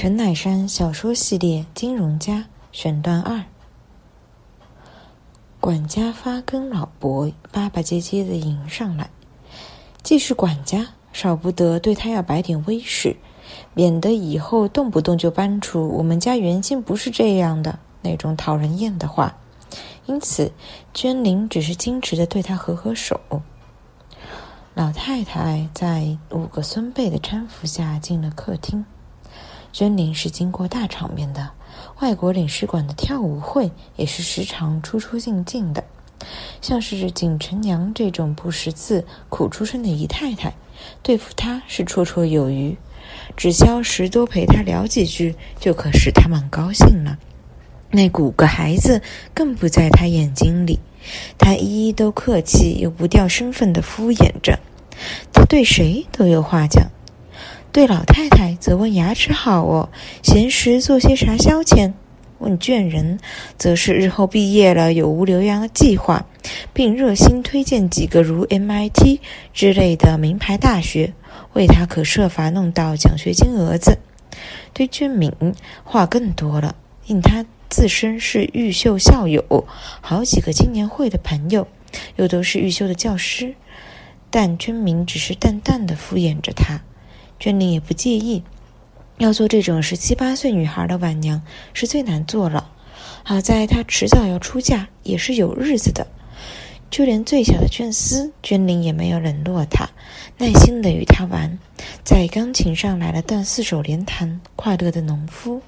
陈乃山小说系列《金融家》选段二。管家发跟老伯巴巴结结的迎上来，既是管家，少不得对他要摆点威势，免得以后动不动就搬出“我们家原先不是这样的”那种讨人厌的话。因此，娟玲只是矜持的对他合合手。老太太在五个孙辈的搀扶下进了客厅。娟玲是经过大场面的，外国领事馆的跳舞会也是时常出出进进的。像是景成娘这种不识字、苦出身的姨太太，对付她是绰绰有余，只消时多陪她聊几句，就可使她蛮高兴了。那五个孩子更不在她眼睛里，她一一都客气又不掉身份的敷衍着，她对谁都有话讲。对老太太则问牙齿好哦，闲时做些啥消遣？问眷人，则是日后毕业了有无留洋的计划，并热心推荐几个如 MIT 之类的名牌大学，为他可设法弄到奖学金额子。对俊敏话更多了，因他自身是玉秀校友，好几个青年会的朋友，又都是玉秀的教师，但君敏只是淡淡的敷衍着他。娟玲也不介意，要做这种十七八岁女孩的晚娘是最难做了。好在她迟早要出嫁，也是有日子的。就连最小的娟丝，娟玲也没有冷落她，耐心的与她玩，在钢琴上来了段四手联弹，快乐的农夫。